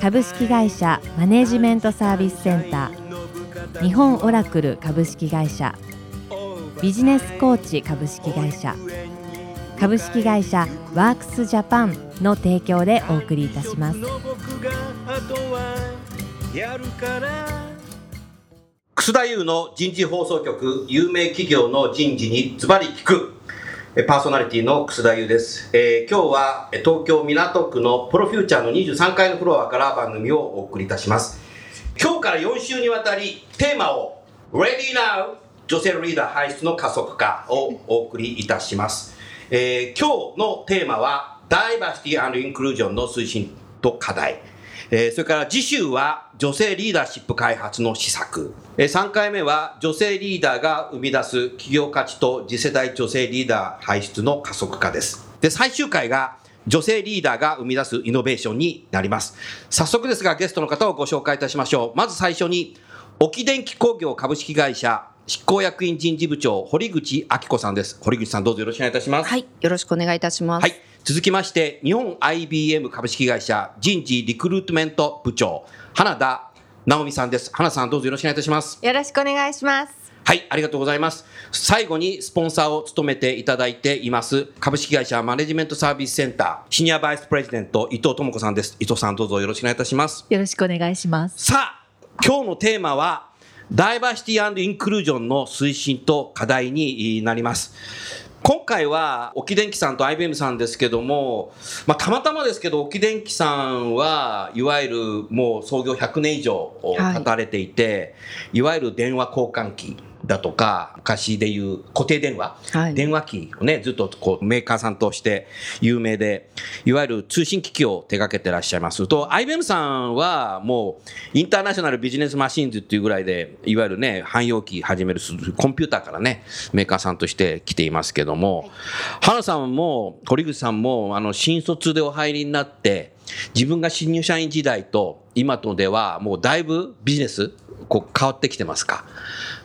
株式会社マネジメントサービスセンター。日本オラクル株式会社。ビジネスコーチ株式会社。株式会社ワークスジャパンの提供でお送りいたします。楠田優の人事放送局有名企業の人事にズバリ聞く。パーソナリティの楠田優です、えー今日は東京港区のプロフューチャーの23階のフロアから番組をお送りいたします。今日から4週にわたりテーマを Ready Now! 女性リーダー輩出の加速化をお送りいたします、えー今日のテーマはダイバーシティインクルージョンの推進と課題。えーそれから次週は女性リーダーシップ開発の施策。えー3回目は女性リーダーが生み出す企業価値と次世代女性リーダー輩出の加速化です。で、最終回が女性リーダーが生み出すイノベーションになります。早速ですがゲストの方をご紹介いたしましょう。まず最初に、沖電機工業株式会社執行役員人事部長、堀口明子さんです。堀口さんどうぞよろしくお願いいたします。はい、よろしくお願いいたします。はい。続きまして、日本 IBM 株式会社人事リクルートメント部長、花田直美さんです。花田さんどうぞよろしくお願いいたします。よろしくお願いします。はい、ありがとうございます。最後にスポンサーを務めていただいています、株式会社マネジメントサービスセンター、シニアバイスプレジデント、伊藤智子さんです。伊藤さんどうぞよろしくお願いいたします。よろしくお願いしますさあ、今日のテーマは、ダイバーシティインクルージョンの推進と課題になります。今回は沖電機さんと IBM さんですけども、まあ、たまたまですけど沖電機さんはいわゆるもう創業100年以上経たれていて、い、わゆる電話交換機だとか昔でいう固定電話、はい。電話機をねずっとこうメーカーさんとして有名でいわゆる通信機器を手掛けてらっしゃいます。と IBM さんはもうインターナショナルビジネスマシンズっていうぐらいでいわゆるね汎用機始めるコンピューターからねメーカーさんとして来ていますけども、花さんも堀口さんもあの新卒でお入りになって自分が新入社員時代と今とではもうだいぶビジネスこう変わってきてますか？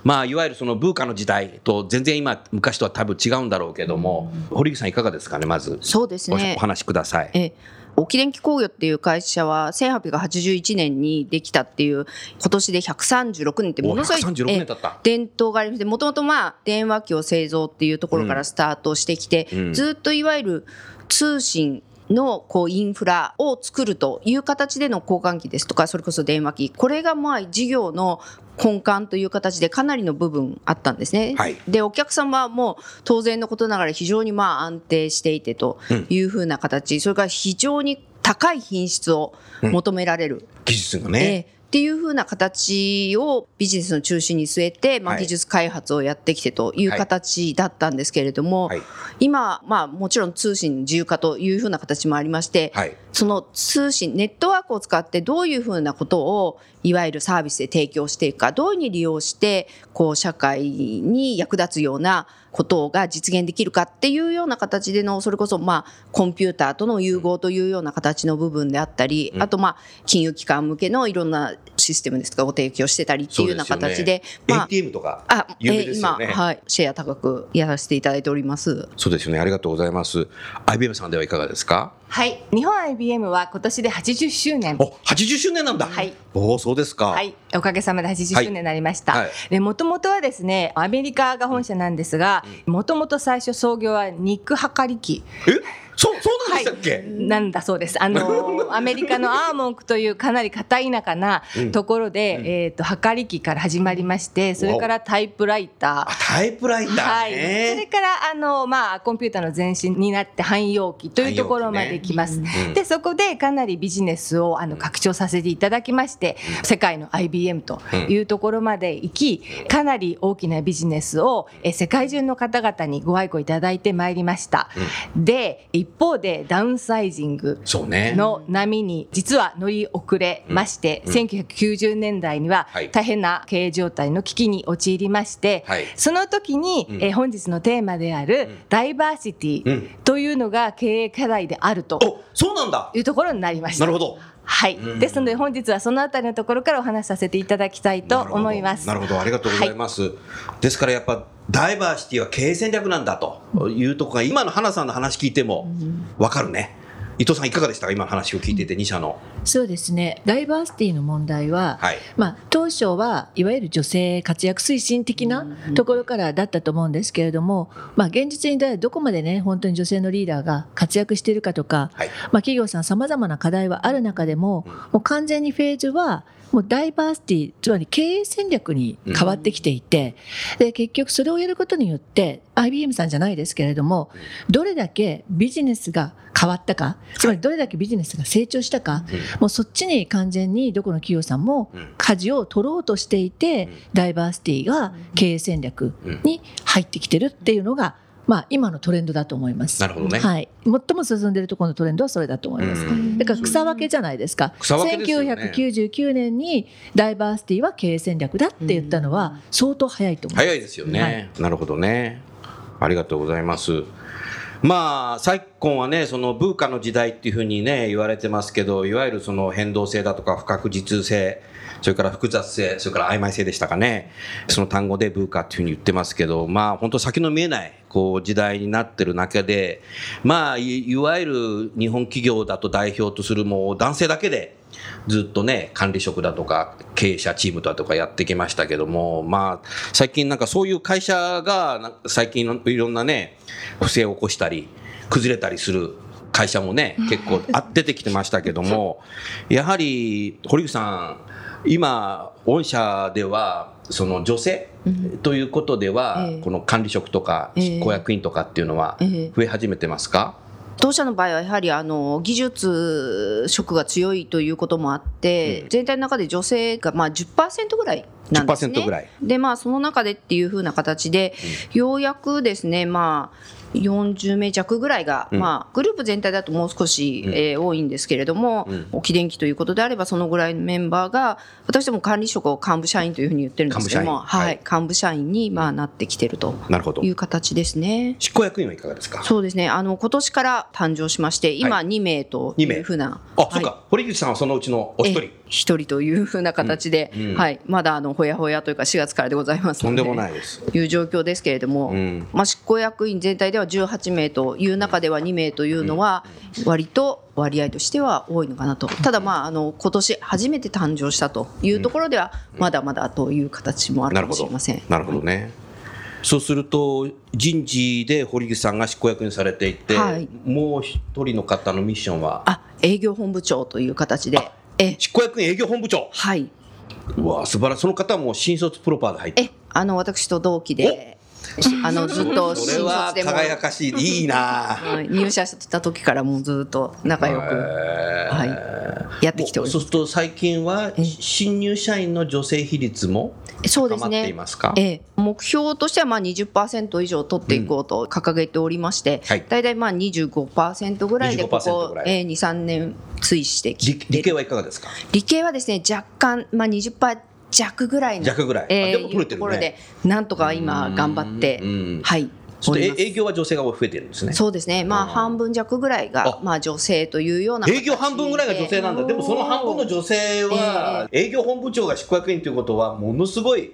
まあいわゆるそのブーカの時代と全然今昔とは多分違うんだろうけども、堀口さんいかがですかねまず。そうですね。おお話しください。え沖電機工業っていう会社は1881年にできたっていう今年で136年ってものすごいお136年経った。え伝統がありましてもともとまあ電話機を製造っていうところからスタートしてきて、うん。ずっといわゆる通信のこうインフラを作るという形での交換機ですとかそれこそ電話機。これがまあ事業の根幹という形でかなりの部分あったんですね。はい。でお客様はもう当然のことながら非常にまあ安定していてというふうな形、それから非常に高い品質を求められる、技術がえね。えっていうふうな形をビジネスの中心に据えて、まあ、はい。技術開発をやってきてというはい。形だったんですけれども、はい。今、まあ、もちろん通信自由化というふうな形もありまして、はい。その通信ネットワークを使ってどういうふうなことをいわゆるサービスで提供していくかどういうふうに利用してこう社会に役立つようなことが実現できるかっていうような形でのそれこそまあコンピューターとの融合というような形の部分であったり、あとまあ金融機関向けのいろんなシステムですとかを提供してたりっていうような形でまあ ATM とか有名ですよね。はい、シェア高くやらせていただいております。そうですよね。ありがとうございます。IBM さんではいかがですか？はい、日本 IBM は今年で80周年。お、80周年なんだ。はい。おお、そうですか。はい、おかげさまで80周年になりました。はいはいで、もともとはですね、アメリカが本社なんですが、もともと最初創業は肉測り機。え、そう、そうなんでしたっけ？なんだそうです。あの アメリカのアーモンクというかなり片田舎なところで、えっ、と測り機から始まりまして、それからタイプライタあ、ー。タイプライタはい、ーそれね。からあの、まあ、コンピューターの前身になって汎用機というところまで行きます。ねうんでそこでかなりビジネスをあの拡張させていただきまして、世界の IBM というところまで行きかなり大きなビジネスをえ世界中の方々にご愛顧いただいてまいりました。で一方でダウンサイジング。の波に実は乗り遅れまして、うん1990年代にははい大変な経営状態の危機に陥りまして、はいその時に、うんえー本日のテーマである、ダイバーシテうんィというのが経営課題であるとお、そうなんだ。いうところになりました。なるほど。はい、うんですので本日はそのあたりのところからお話しさせていただきたいと思います。なるほど、なるほどありがとうございます。ですからやっぱダイバーシティは経営戦略なんだというところが今の花さんの話聞いてもわかるね。伊藤さんいかがでしたか？今の話を聞いていて2社の。そうですねダイバーシティの問題は、はい。まあ、当初はいわゆる女性活躍推進的なところからだったと思うんですけれども、まあ、現実にどこまでね本当に女性のリーダーが活躍しているかとか、はい。まあ、企業さんさまざまな課題はある中でももう完全にフェーズはもうダイバーシティつまり経営戦略に変わってきていて、で結局それをやることによって IBM さんじゃないですけれどもどれだけビジネスが変わったかつまりどれだけビジネスが成長したか、もうそっちに完全にどこの企業さんもうん。舵を取ろうとしていて、ダイバーシティが経営戦略に入ってきてるっていうのが、まあ、今のトレンドだと思います。なるほどね。はい、最も進んでいるところのトレンドはそれだと思います。うんだから草分けじゃないですか。草分けですよね1999年にダイバーシティは経営戦略だって言ったのは相当早いと思います。早いですよね、はいなるほどね。ありがとうございます。まあ、昨今はね、そのブーカの時代っていうふうにね、言われてますけど、いわゆるその変動性だとか不確実性、それから複雑性、それから曖昧性でしたかね。その単語でブーカっていうふうに言ってますけど、まあ本当先の見えない、こう時代になってる中で、まあいいわゆる日本企業だと代表とするもう男性だけで、ずっとね、管理職だとか、経営者チームだとかやってきましたけども、まあ、最近なんかそういう会社が、最近のいろんなね、不正を起こしたり、崩れたりする会社もね、結構あ出てきてましたけども、やはり、堀口さん、今、御社では、その女性ということでは、ええ。この管理職とかええ。執行役員とかっていうのはええ。増え始めてますか、当社の場合はやはりあの技術職が強いということもあって、うん。全体の中で女性がまあ10%ぐらいなんですね。10%ぐらい。でまあその中でっていう風な形で、ようやくですねまあ40名弱ぐらいが、うん。まあグループ全体だともう少し、うん。えー多いんですけれども、うん。沖電機ということであればそのぐらいのメンバーが私ども管理職を幹部社員というふうに言ってるんですけども、幹部社員。はい、幹部社員にまあなってきてると。なるほど。い。う形ですね。執行役員はいかがですか？そうですね。あの今年から誕生しまして、今は2名というふうな、あ、はいそっか。堀口さんはそのうちのお一人。え。一人というふうな形で、うんうんはい、まだあのほやほやというか4月からでございますので。とんでもないです。いう状況ですけれども、うんまあ、執行役員全体では18名という中では2名というのは割と割合としては多いのかなとただまああの今年初めて誕生したというところではまだまだという形もあるかもなるほどしれません。。なるほどね。そうすると人事で堀口さんが執行役員されていて、はいもう一人の方のミッションは？あ営業本部長という形でえ執行役員営業本部長。はいうわ素晴らしい。その方はもう新卒プロパーで入って。えあの私と同期であの ずっと新それは卒でも。輝かしい。いいな。はい。入社した時からもうずっと仲良くはい。やってきております。そうすると最近はえ新入社員の女性比率もそうです高まっていねますか？ええ、目標としてはまあ20%以上取っていこうと掲げておりまして、はい。大体まあ25%ぐらいでこ25%こぐらい。えー23年推移してきて。理理系はいかがですか？理系はですね若干まあ20%弱ぐらいの弱ぐらい。あえーでも取れてるいうところでね。なんとか今頑張ってうんはいそして営業は女性が増えてるんですね。そうですねまあ半分弱ぐらいがあまあ女性というような営業半分ぐらいが女性なんだ。でもその半分の女性は、営業本部長が執行役員ということは、ものすごい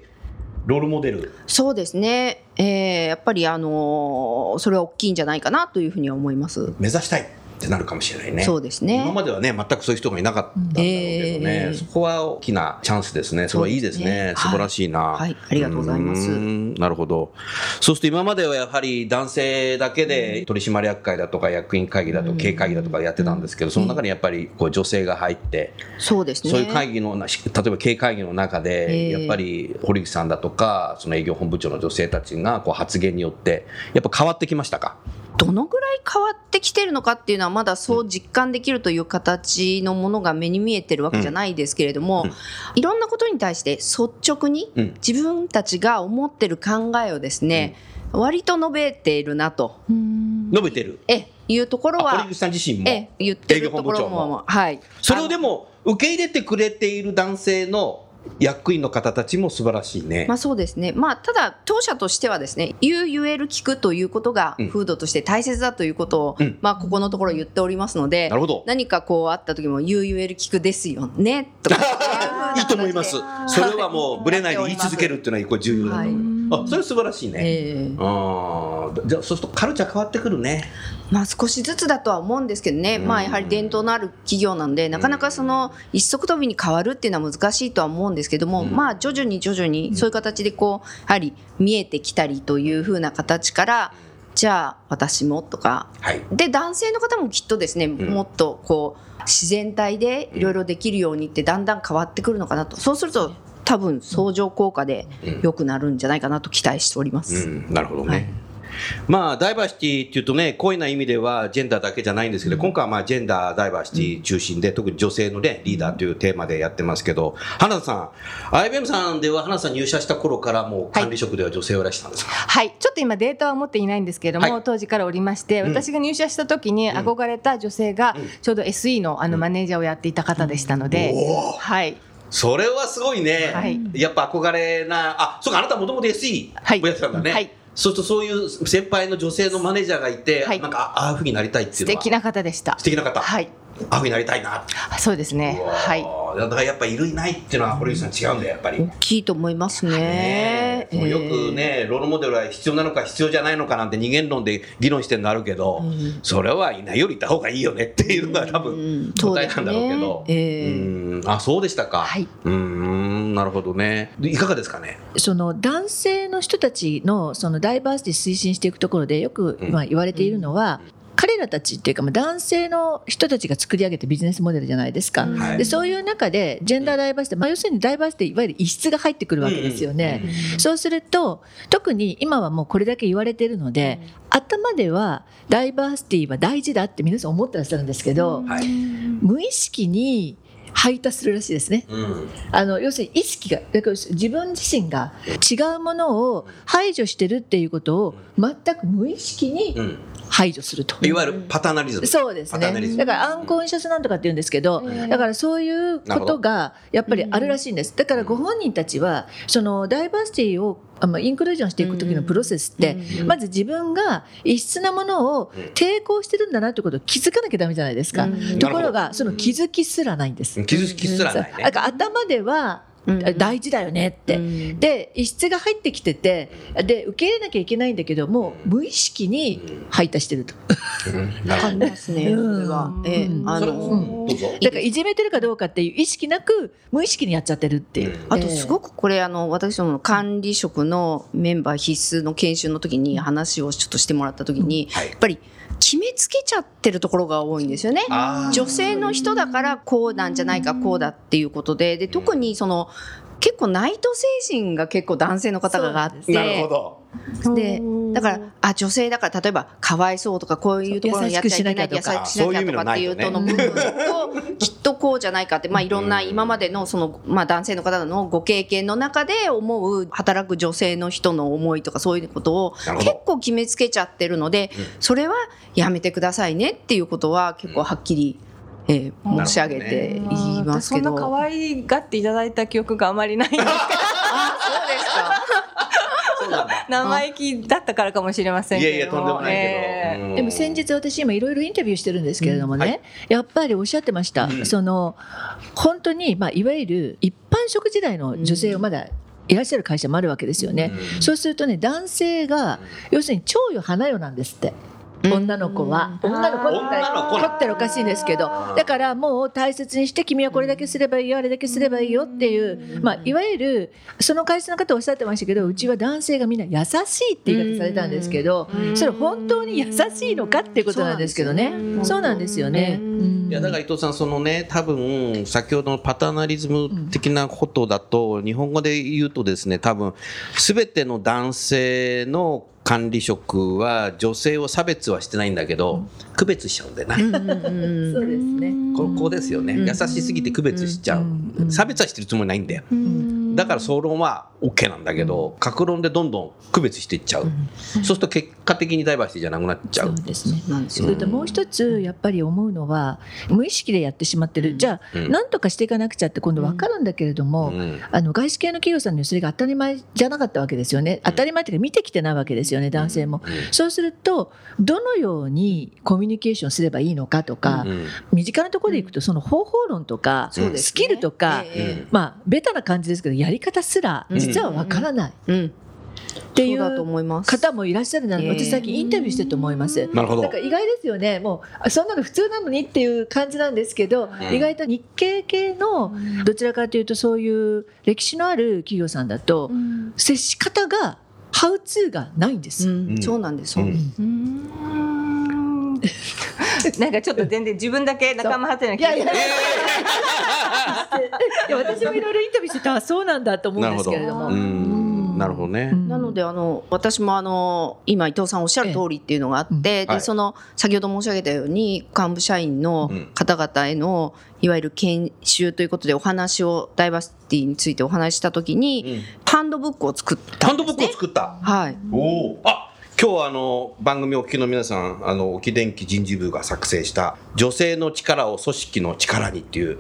ロールモデル。そうですね、えーやっぱりあのーそれは大きいんじゃないかなというふうには思います。目指したいってなるかもしれないね。そうですね。今まではね、全くそういう人がいなかったんだろうけどね、ええ。そこは大きなチャンスですね。それはいいですね。すね。素晴らしいな、はい。ありがとうございます。なるほど。そうすると今まではやはり男性だけで取締役会だとか役員会議だとか経営会議だとかやってたんですけど、その中にやっぱりこう女性が入って、そうですね。そういう会議のな、例えば経営会議の中で、ええ。やっぱり堀口さんだとか、その営業本部長の女性たちがこう発言によって、やっぱ変わってきましたか？どのぐらい変わってきてるのかっていうのはまだそう実感できるという形のものが目に見えてるわけじゃないですけれども、うんいろんなことに対して率直にうん自分たちが思ってる考えをですね、割と述べているなと。述べてる。えいうところはあ堀口、さん自身も、ええ、言ってる営業本部長ところももはい。それをでも受け入れてくれている男性の役員の方たちも素晴らしいね。まあそうですね。まあただ当社としてはですね、言う言える聞くということがうん風土として大切だということを、うんまあここのところ言っておりますのでな、るほど。何かこうあった時も言う言える聞くですよねとか いいと思います。それはもうぶれないで言い続けるっていうのはこれ重要だと思います。あ、それ素晴らしいね。ええ。ああ、じゃあそうするとカルチャー変わってくるね。まあ少しずつだとは思うんですけどね、うん。まあやはり伝統のある企業なんで、なかなかその一足飛びに変わるっていうのは難しいとは思うんですけども、うん。まあ徐々に徐々にそういう形でこう、やはり見えてきたりというふうな形から、じゃあ私もとか、はい。で男性の方もきっとですね、ん。もっとこう自然体でいろいろできるようにってだんだん変わってくるのかなと。そうすると多分相乗効果で良くなるんじゃないかなと期待しております。うん、なるほどね。はい。まあ、ダイバーシティっていうとね、こういうな意味ではジェンダーだけじゃないんですけど、今回はまあジェンダー、ダイバーシティ中心で、特に女性のね、リーダーというテーマでやってますけど、花田さん、IBM さんでは花田さん入社した頃からもう管理職では女性をいらしたんですか、はい、ちょっと今データは持っていないんですけれども、はい。当時からおりまして、うん。私が入社した時に憧れた女性がうん。ちょうど SE のあのマネージャーをやっていた方でしたので、おー。はい、それはすごいね。はい。やっぱ憧れな、あ、そうか、あなたもともと SE はい。をやってたんだね。はい。そうするとそういう先輩の女性のマネージャーがいて、はい。なんかあああいうふうになりたいっていうのは。素敵な方でした。素。敵な方、はい、ああいうふうになりたいな、そうですね。はい。い、だからやっぱいるいないっていうのは堀内さん違うんだよやっぱり、大きいと思いますね。ね。よくええ。ね、ロールモデルは必要なのか必要じゃないのかなんて二元論で議論してるのあるけど、うん。それはいないよりいた方がいいよねっていうのが多う分ん。答えなんだろうけど、ん。あそうでしたか、はい。うーんなるほどね。でいかがですかね？その男性の人たちのそのダイバーシティ推進していくところでよくうん。まあ言われているのは、彼らたちっていうかまあ男性の人たちが作り上げたビジネスモデルじゃないですか。はい。でそういう中でジェンダーダイバーシティ、まあ、要するにダイバーシティいわゆる異質が入ってくるわけですよね。そうすると特に今はもうこれだけ言われているので、頭ではダイバーシティは大事だって皆さん思ってらっしゃるんですけど、はい、無意識に排他するらしいですね。うん。あの要するに意識がだから自分自身が違うものを排除してるっていうことを全く無意識にうん、排除すると。いわゆるパターナリズム、そうですね。だからアンコンシャスなんとかって言うんですけど、だからそういうことがやっぱりあるらしいんです。だからご本人たちはそのダイバーシティをあのインクルージョンしていく時のプロセスって、まず自分が異質なものを抵抗してるんだなってことを気づかなきゃダメじゃないですか。うん。ところがその気づきすらないんです。気づきすらないね。だから頭ではうん大事だよねって。うん。で異質が入ってきててで受け入れなきゃいけないんだけども無意識に排他してると。すね。あの、だからいじめてるかどうかっていう意識なく無意識にやっちゃってるっていう。あとすごくこれあの私どもの管理職のメンバー必須の研修の時に話をちょっとしてもらった時に、はい。やっぱり決めつけちゃってるところが多いんですよね。女性の人だからこうなんじゃないかこうだっていうことで。で特にその結構ナイト精神が結構男性の方があって。なるほどでだからあ女性だから例えばかわいそうとかこういうところにやっちゃいけない優しくしなきゃとかっていうとの部分ときっとこうじゃないかってまあいろんな今までのそのまあ男性の方のご経験の中で思う働く女性の人の思いとかそういうことを結構決めつけちゃってるのでそれはやめてくださいねっていうことは結構はっきりえー申し上げて言いますけど。そんな可愛がっていただいた記憶があまりないんですけど。あそうですか。生意気だったからかもしれませんけれど。もいやいやとんでもないけど、でも先日私今いろいろインタビューしてるんですけれどもね、うんはい。やっぱりおっしゃってました、うん。その本当に、まあ、いわゆる一般職時代の女性をまだいらっしゃる会社もあるわけですよね、うん。そうするとね男性が要するに長与花よなんですって。女の子は。うん。女の子って女の子凝ってるおかしいんですけどだからもう大切にして君はこれだけすればいいよあれだけすればいいよっていう、まあ、いわゆるその会社の方おっしゃってましたけどうちは男性がみんな優しいって言い方されたんですけどそれ本当に優しいのかっていうことなんですけどね。そうなんですよね。いやだから伊藤さんそのね多分先ほどのパターナリズム的なことだと、日本語で言うとですね多分全ての男性の管理職は女性を差別はしてないんだけど、区別しちゃうんだよな、そうですね。ここですよね、優しすぎて区別しちゃう、差別はしてるつもりないんだよ、だから総論は OK なんだけど、格論でどんどん区別していっちゃう、そうすると結果的にダイバーシティじゃなくなっちゃそううですね。なん。ですよそれともう一つやっぱり思うのは無意識でやってしまってる、じゃあうん。何とかしていかなくちゃって今度分かるんだけれども、うん。あの外資系の企業さんにはそれが当たり前じゃなかったわけですよね。当たり前っていうか見てきてないわけですよね男性も。そうするとどのようにコミュニケーションすればいいのかとか、うん。身近なところでいくとその方法論とか、スキルとか、ええまあベタな感じですけどやり方すらうん実は分からない。うん。っていそうだとう思います。方もいらっしゃるな、ええ。私最近インタビューしてると思います。なるほど。だから意外ですよね。もうあそんなの普通なのにっていう感じなんですけど、ん。意外と日系系のどちらかというとそういう歴史のある企業さんだと、接し方がハウツーがないんです。うん。うん。そうなんです。そうん なんかちょっと全然自分だけ仲間外れな気がする。いやいや。いや私もいろいろインタビューしてた。あそうなんだと思うんですけれども。なるほど。ね、うん。なのであの私もあの今伊藤さんおっしゃる通りっていうのがあって、ええ。はい。でその先ほど申し上げたように幹部社員の方々へのいわゆる研修ということでお話をダイバーシティについてお話しした時に、うん。ハンドブックを作ったハンドブックを。作った。はい、おおあ今日はあの番組お聞きの皆さんあの沖電気人事部が作成した「女性の力を組織の力に」っていう、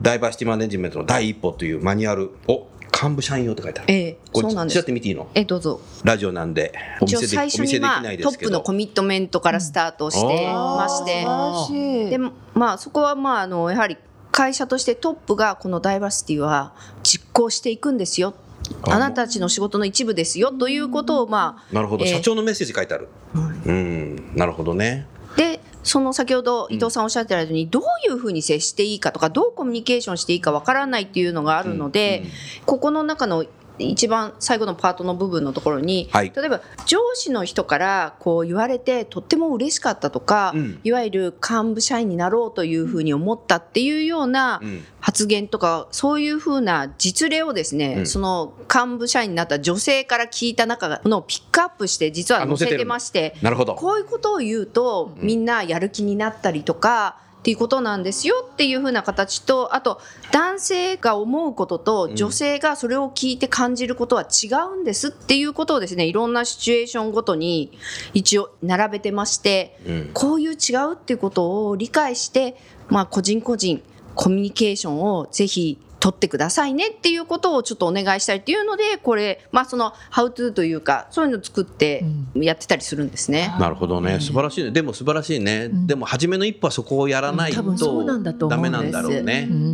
ダイバーシティマネジメントの第一歩というマニュアルを幹部社員用って書いてある。ええそうなんです。と見ていいの？えどうぞ。ラジオなんでお見せで最初に、まあ、ないでトッすけどプのコミットメントからスタートしてまして、あでまあそこはまああのやはり会社としてトップがこのダイバーシティは実行していくんですよああなたたちの仕事の一部ですよということをまなるほど、ええ社長のメッセージ書いてある、うん。なるほどね。あでその先ほど伊藤さんおっしゃってたようにどういうふうに接していいかとかどうコミュニケーションしていいかわからないっていうのがあるので、ここの中の一番最後のパートの部分のところに、はい。例えば上司の人からこう言われてとっても嬉しかったとか、うん。いわゆる幹部社員になろうというふうに思ったっていうようなうん。発言とかそういうふうな実例をですね、うん。その幹部社員になった女性から聞いた中のピックアップして実は載せてましてなるほど。こういうことを言うとうん。みんなやる気になったりとか。っていうことなんですよっていうふうな形とあと男性が思うことと女性がそれを聞いて感じることは違うんですっていうことをですねいろんなシチュエーションごとに一応並べてましてうん。こういう違うっていうことを理解して、まあ、個人個人コミュニケーションをぜひ取ってくださいねっていうことをちょっとお願いしたいっていうのでこれまあその「How to」というかそういうのを作ってやってたりするんですね。なるほどね。素晴らしいね。でも素晴らしいね、ん。でも初めの一歩はそこをやらない多分そうなんだとダメなんだろうね。う、ん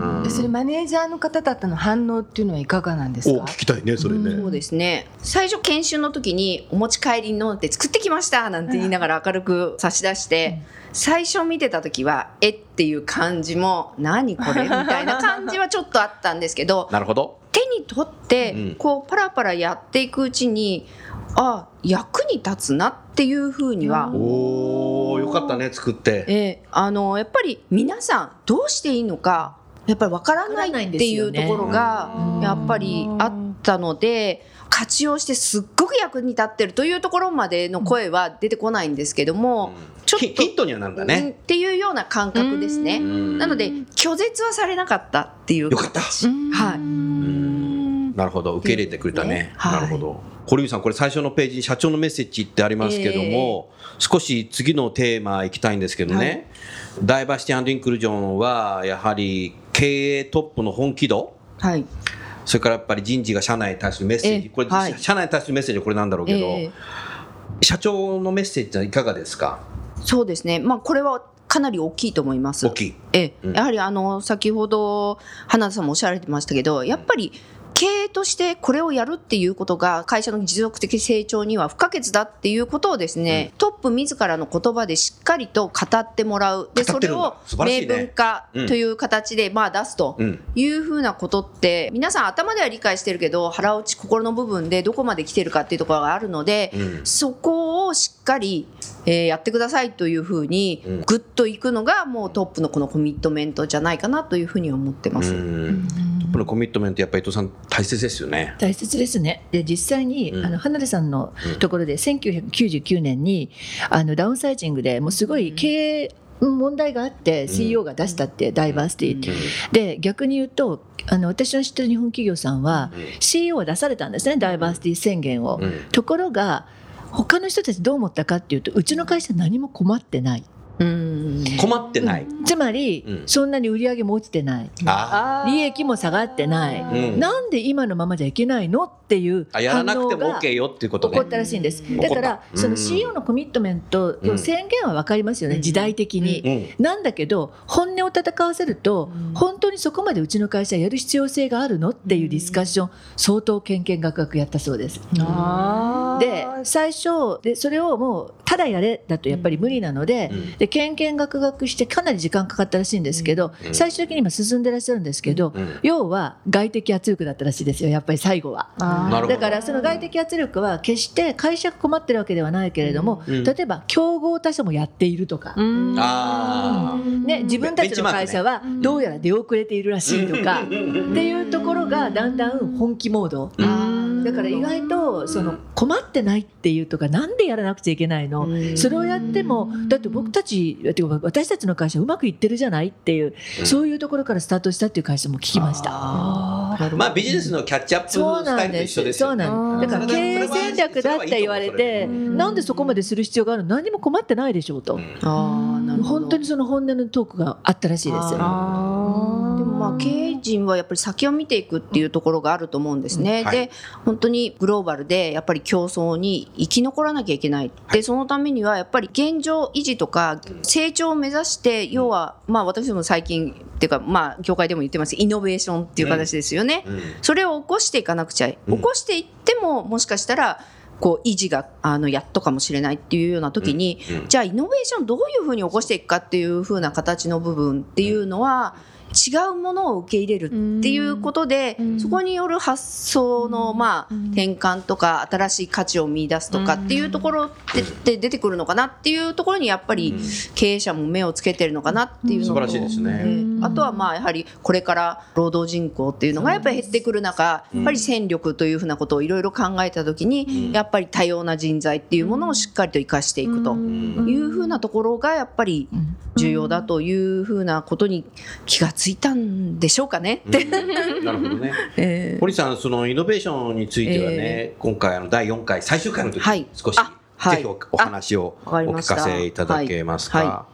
うん。でそれマネージャーの方々の反応っていうのはいかがなんですか？お聞きたいねそれね、そうですね。最初研修の時に「お持ち帰りの」って作ってきましたなんて言いながら明るく差し出して、最初見てた時は「えっ?」ていう感じも「何これ?」みたいな感じはちょっとあったんですけど なるほど。手に取ってうん。こうパラパラやっていくうちにあ役に立つなっていうふうには、おおよかったね作って。ええ。あのやっぱり皆さんどうしていいのかやっぱりわからないっていうところがうん。やっぱりあったので活用してすっごく役に立ってるというところまでの声は出てこないんですけども、ちょっとヒヒントにはなるんだうんね、っていうような感覚ですね。うん。なので拒絶はされなかったっていう。よかった。はい。なるほど。受け入れてくれたね、はい。なるほど。堀内さんこれ最初のページに社長のメッセージってありますけども、少し次のテーマいきたいんですけどね、ダイバーシティインクルージョンはやはり経営トップの本気度？はい。それからやっぱり人事が社内に対するメッセーえジこれ、はい。社内に対するメッセージはこれなんだろうけど、ええ。社長のメッセージはいかがですか？そうですね、まあ、これはかなり大きいと思います。大きい。ええ。うん。やはりあの先ほど花田さんもおっしゃられてましたけどやっぱり経営としてこれをやるっていうことが会社の持続的成長には不可欠だっていうことをですね、トップ自らの言葉でしっかりと語ってもらう。でそれを明文化という形でまあ出すとうんいうふうなことって皆さん頭では理解してるけど腹落ち心の部分でどこまで来てるかっていうところがあるので、うん。そこをしっかり、えーやってくださいというふうにうん。ぐっといくのがもうトップのこのコミットメントじゃないかなというふうに思ってます。うん。トップのコミットメントやっぱり伊藤さん大切ですよね。大切ですね。で実際に、うん。あの花田さんのところで1999年にあのダウンサイジングでもうすごい経営問題があって CEO が出したって、ダイバーシティ、で逆に言うとあの私の知ってる日本企業さんは、CEO を出されたんですねダイバーシティ宣言を。うん。ところが他の人たちどう思ったかっていうとうちの会社何も困ってない。うん困ってない。つまり、うん。そんなに売り上げも落ちてない。あ利益も下がってない、うん。なんで今のままじゃいけないのっていうあ。やら反なくても応が OK よっていうことね。起こ。ったらしいんです、ん。だからそのうん。CEO のコミットメントうん。宣言は分かりますよね、時代的に、うん。なんだけど本音を戦わせると、本当にそこまでうちの会社やる必要性があるのっていうディスカッション相当けんけんがくがくやったそうです。で最初でそれをもうただやれだとやっぱり無理なので,、うん。でけんけんがくがくしてかなり時間かかったらしいんですけど、うん。最終的に今進んでらっしゃるんですけど、うん。要は外的圧力だったらしいですよやっぱり最後は。だからその外的圧力は決して会社が困ってるわけではないけれども、うん。例えば競合他社もやっているとか、ね、自分たちの会社はどうやら出遅れているらしいとか、っていうところがだんだん本気モード。だから意外とその困ってないっていうとかなんでやらなくちゃいけないの？それをやってもだって僕たちてか私たちの会社うまくいってるじゃないっていうそういうところからスタートしたっていう会社も聞きました。まあビジネスのキャッチアップそうスタイルとなんです。一緒ですよね。そうなんです。だから経営戦略だって言われて、なんでそこまでする必要があるの？何も困ってないでしょうと。あーなるほど本当にそその本音のトークがあったらしいです。あでもまあ経営陣はやっぱり先を見ていくっていうところがあると思うんですね。はいで本当にグローバルでやっぱり競争に生き残らなきゃいけない。でそのためにはやっぱり現状維持とか成長を目指して要はまあ私ども最近っていうかまあ業界でも言ってます。イノベーションっていう形ですよね。うん。それを起こしていかなくちゃ、うん。起こしていってももしかしたらこう維持があのやっとかもしれないっていうような時に、うん。うん。じゃあイノベーションどういうふうに起こしていくかっていうふうな形の部分っていうのは違うものを受け入れるっていうことで、そこによる発想のまあ転換とか新しい価値を見出すとかっていうところでで出てくるのかなっていうところにやっぱり経営者も目をつけてるのかなっていうのと素晴らしいですね。えーあとはまあやはりこれから労働人口っていうのがやっぱり減ってくる中やっぱり戦力というふうなことをいろいろ考えた時にやっぱり多様な人材っていうものをしっかりと生かしていくというふうなところがやっぱり重要だというふうなことに気がついたんでしょうかね。って。なるほどね。えー堀さん、そのイノベーションについてはね、今回あの第4回最終回の時はい。に少し、あはい。ぜひおお話をお聞かせいただけますか。はい。は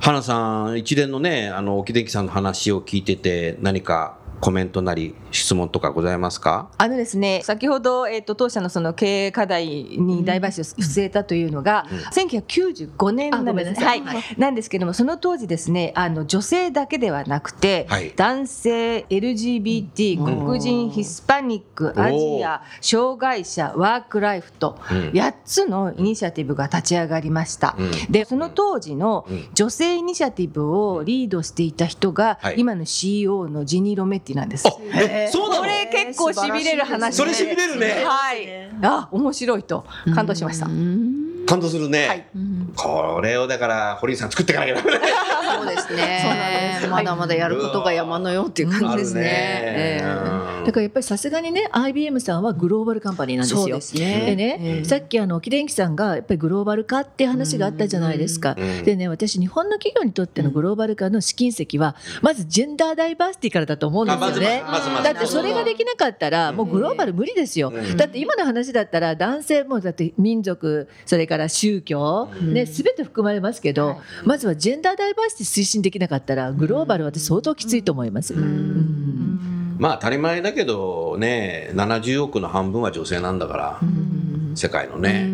花さん、一連のね、あの沖電機さんの話を聞いてて何かコメントなり質問とかございますか？あのですね、先ほど、えっと当社のその経営課題に大買収を据えたというのが、1995年なんですはい。い、なんですけども、その当時ですね、あの女性だけではなくて、はい。男性、LGBT、黒人、ヒスパニック、アジア、障害者、ワークライフと、うん。8つのイニシアティブが立ち上がりました。うん。で、その当時のうん。女性イニシアティブをリードしていた人が、はい。今の CEO のジニー・ロメッティなんです。あ、え、そうなの？これ結構しびれる話でそれしびれるねはい。あ、面白いと感動しました。感動するね。はい。これをだから堀さん作っていかなきゃ。そうですね。まだまだやることが山のようっていう感じですね。ええ。だからやっぱりさすがにね IBM さんはグローバルカンパニーなんですよ。そうですね。でね、ええさっきあの沖電機さんがやっぱりグローバル化って話があったじゃないですか。うん。でね私日本の企業にとってのグローバル化の試金石はまずジェンダーダイバーシティからだと思うんですよね。あまずまずまずだってそれができなかったらもうグローバル無理ですよ。うん。だって今の話だったら男性もだって民族それから宗教ね全て含まれますけど、まずはジェンダーダイバーシティ推進できなかったらグローバルは私相当きついと思います。うん。まあ当たり前だけどね、70億の半分は女性なんだから、世界のね。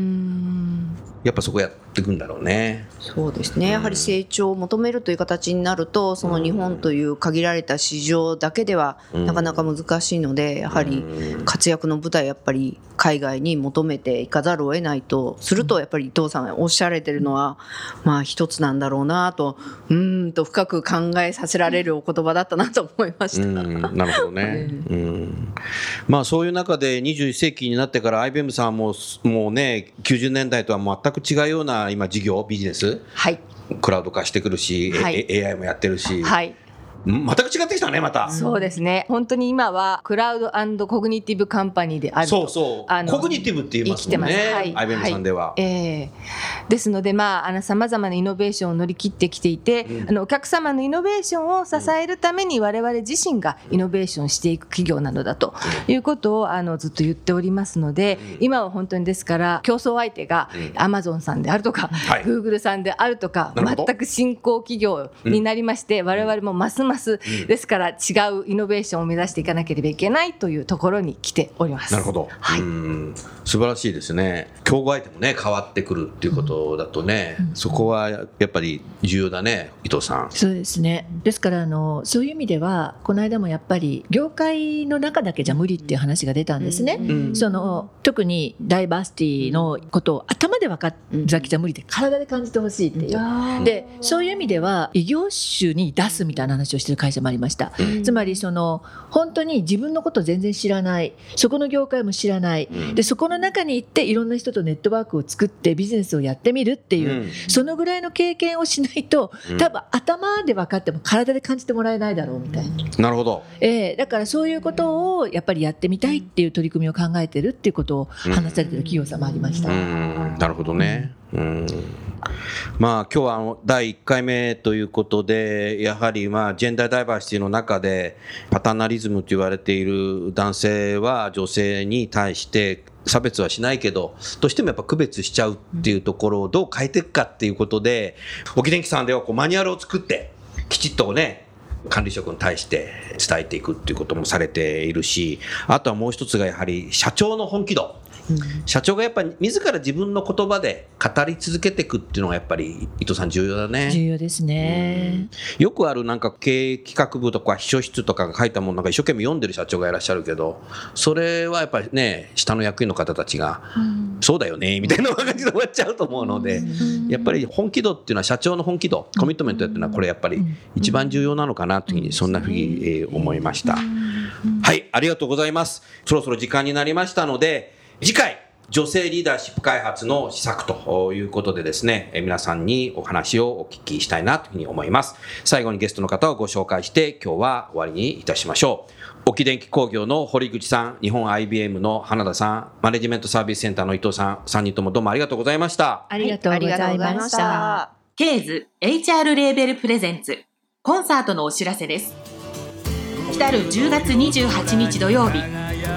やっぱそこやっていくんだろうね。そうですね。やはり成長を求めるという形になると、その日本という限られた市場だけではうん。なかなか難しいので、やはりうん。活躍の舞台やっぱり海外に求めていかざるを得ないとするとやっぱり伊藤さんがおっしゃられてるのはまあ一つなんだろうなとうーんと深く考えさせられるお言葉だったなと思いました。うん、なるほどね、うん、まあそういう中で21世紀になってから IBM さんももうね90年代とは全く違うような今事業ビジネス？はい。クラウド化してくるし、はい。え AI もやってるし、はいうん全く違ってきたねまた、そうですね。本当に今はクラウドコグニティブカンパニーであるとそうそう。あのコグニティブって言いますもんね生きてます。はい。IBM さんでは、ええ。ですので、まあ、あの様々なイノベーションを乗り切ってきていて、うん。あのお客様のイノベーションを支えるために我々自身がイノベーションしていく企業なのだということをあのずっと言っておりますので、うん。今は本当にですから競争相手がうん。アマゾンさんであるとか、はい。グーグルさんであるとか全く新興企業になりまして、我々もますます、うん。ですから違うイノベーションを目指していかなければいけないというところに来ております。なるほど、はい。うん。素晴らしいですね。競合相手もね変わってくるっていうことだとね、そこはやっぱり重要だね伊藤さん。そうですね。ですからあのそういう意味ではこの間もやっぱり業界の中だけじゃ無理っていう話が出たんですね。ん。その特にダイバーシティのことを頭で分かるだけじゃ無理で体で感じてほしいっていう。でそういう意味では異業種に出すみたいな話をしてる会社もありました。うん。つまりその本当に自分のこと全然知らない。そこの業界も知らない。うん。でそこの中に行っていろんな人とネットワークを作ってビジネスをやってみるっていう、うん。そのぐらいの経験をしないとうん。多分頭で分かっても体で感じてもらえないだろうみたいな、なるほど。ええ。だからそういうことをやっぱりやってみたいっていう取り組みを考えてるっていうことを話されてる企業さんもありました。うん。なるほどね。うん。まあ今日はあの第1回目ということでやはりまあジェンダーダイバーシティの中でパターナリズムと言われている男性は女性に対して差別はしないけどどうしてもやっぱ区別しちゃうっていうところをどう変えていくかっていうことで沖電機さんではこうマニュアルを作ってきちっとね管理職に対して伝えていくっていうこともされているしあとはもう一つがやはり社長の本気度。社長がやっぱり自ら自分の言葉で語り続けていくっていうのがやっぱり伊藤さん重要だね。重要ですね。よくあるなんか経営企画部とか秘書室とかが書いたものなんか一生懸命読んでる社長がいらっしゃるけどそれはやっぱりね下の役員の方たちがそうだよねみたいな感じで終わっちゃうと思うのでやっぱり本気度っていうのは社長の本気度コミットメントっていうのはこれやっぱり一番重要なのかなというふうにそんなふうにえー思いました。はい、ありがとうございます。そろそろ時間になりましたので、次回、女性リーダーシップ開発の施策ということでですね、え皆さんにお話をお聞きしたいなというふうに思います。最後にゲストの方をご紹介して、今日は終わりにいたしましょう。沖電機工業の堀口さん、日本 IBM の花田さん、マネジメントサービスセンターの伊藤さん、3人ともどうもありがとうございました。ありがとうございました。はいありがとうございましたケーズ HR レーベルプレゼンツコンサートのお知らせです来る10月28日土曜日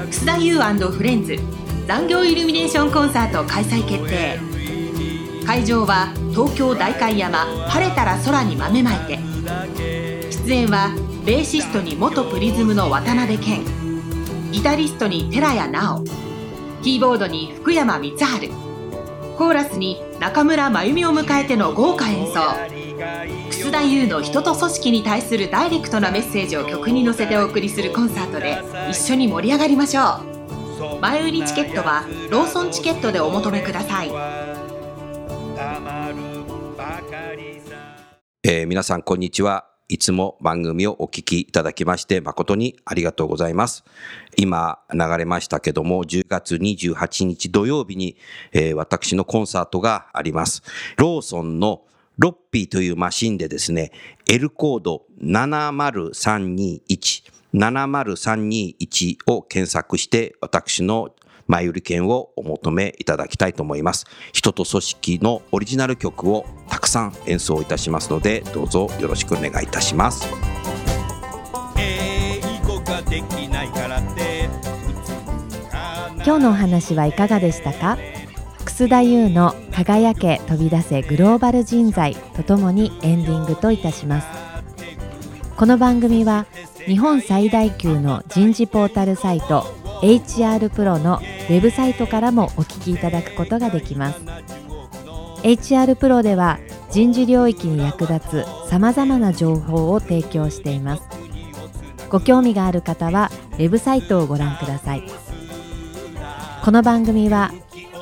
楠田優フレンズ残業イルミネーションコンサート開催決定。会場は東京代官山晴れたら空に豆まいて。出演はベーシストに元プリズムの渡辺謙。ギタリストに寺谷直。キーボードに福山光晴。コーラスに中村真由美を迎えての豪華演奏。楠田優の人と組織に対するダイレクトなメッセージを曲に乗せてお送りするコンサートで一緒に盛り上がりましょう。前売りチケットはローソンチケットでお求めくださいえー皆さんこんにちは。いつも番組をお聞きいただきまして誠にありがとうございます。今流れましたけども、10月28日土曜日に、えー私のコンサートがあります。ローソンのロッピーというマシンでですね、L コード70321 70321を検索して私の前売り券をお求めいただきたいと思います。人と組織のオリジナル曲をたくさん演奏いたしますので、どうぞよろしくお願いいたします。今日のお話はいかがでしたか？楠田優の「輝け飛び出せグローバル人材」とともにエンディングといたしますこの番組は日本最大級の人事ポータルサイト HR プロのウェブサイトからもお聞きいただくことができます。HR プロでは人事領域に役立つさまざまな情報を提供しています。ご興味がある方はウェブサイトをご覧ください。この番組は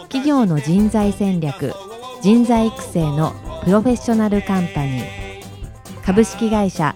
企業の人材戦略人材育成のプロフェッショナルカンパニー株式会社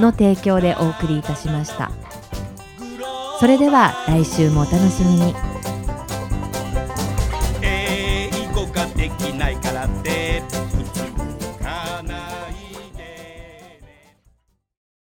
の提供でお送りいたしました。それでは来週もお楽しみに。英語ができないからって。